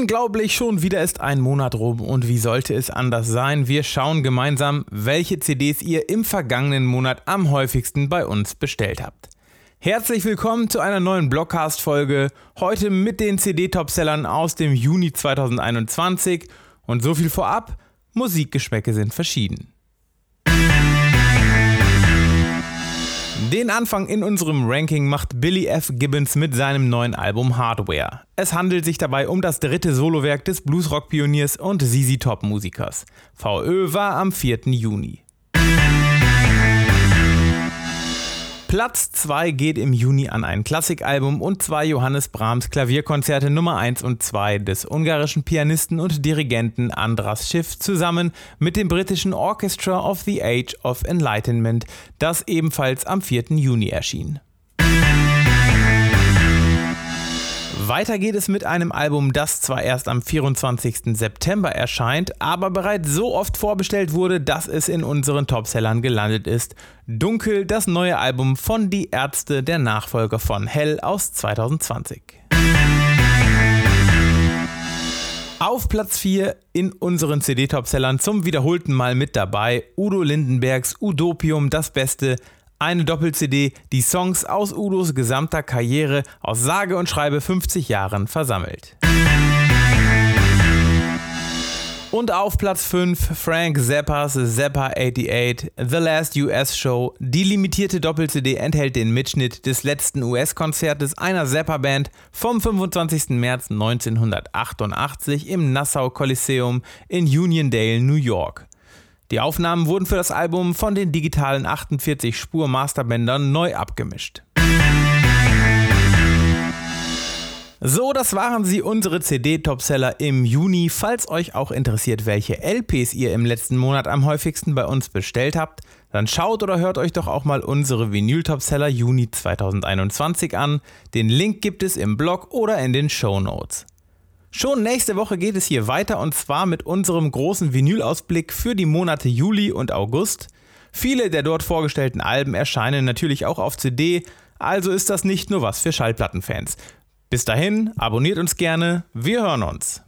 Unglaublich, schon wieder ist ein Monat rum und wie sollte es anders sein? Wir schauen gemeinsam, welche CDs ihr im vergangenen Monat am häufigsten bei uns bestellt habt. Herzlich willkommen zu einer neuen Blockcast-Folge, heute mit den CD-Topsellern aus dem Juni 2021 und so viel vorab, Musikgeschmäcke sind verschieden. Den Anfang in unserem Ranking macht Billy F. Gibbons mit seinem neuen Album Hardware. Es handelt sich dabei um das dritte Solowerk des Bluesrock-Pioniers und ZZ Top-Musikers. VÖ war am 4. Juni. Platz 2 geht im Juni an ein Klassikalbum und zwei Johannes Brahms Klavierkonzerte Nummer 1 und 2 des ungarischen Pianisten und Dirigenten Andras Schiff zusammen mit dem britischen Orchestra of the Age of Enlightenment, das ebenfalls am 4. Juni erschien. Weiter geht es mit einem Album, das zwar erst am 24. September erscheint, aber bereits so oft vorbestellt wurde, dass es in unseren Topsellern gelandet ist. Dunkel, das neue Album von Die Ärzte, der Nachfolger von Hell aus 2020. Auf Platz 4 in unseren CD-Topsellern zum wiederholten Mal mit dabei Udo Lindenbergs Udopium, das Beste, eine Doppel-CD, die Songs aus Udos gesamter Karriere aus sage und schreibe 50 Jahren versammelt. Und auf Platz 5 Frank Zappas Zappa 88, The Last US Show. Die limitierte Doppel-CD enthält den Mitschnitt des letzten US-Konzertes einer Zappa-Band vom 25. März 1988 im Nassau Coliseum in Uniondale, New York. Die Aufnahmen wurden für das Album von den digitalen 48-Spur-Masterbändern neu abgemischt. So, das waren sie, unsere CD-Topseller im Juni. Falls euch auch interessiert, welche LPs ihr im letzten Monat am häufigsten bei uns bestellt habt, dann schaut oder hört euch doch auch mal unsere Vinyl-Topseller Juni 2021 an. Den Link gibt es im Blog oder in den Show Notes. Schon nächste Woche geht es hier weiter und zwar mit unserem großen Vinyl-Ausblick für die Monate Juli und August. Viele der dort vorgestellten Alben erscheinen natürlich auch auf CD, also ist das nicht nur was für Schallplattenfans. Bis dahin, abonniert uns gerne, wir hören uns.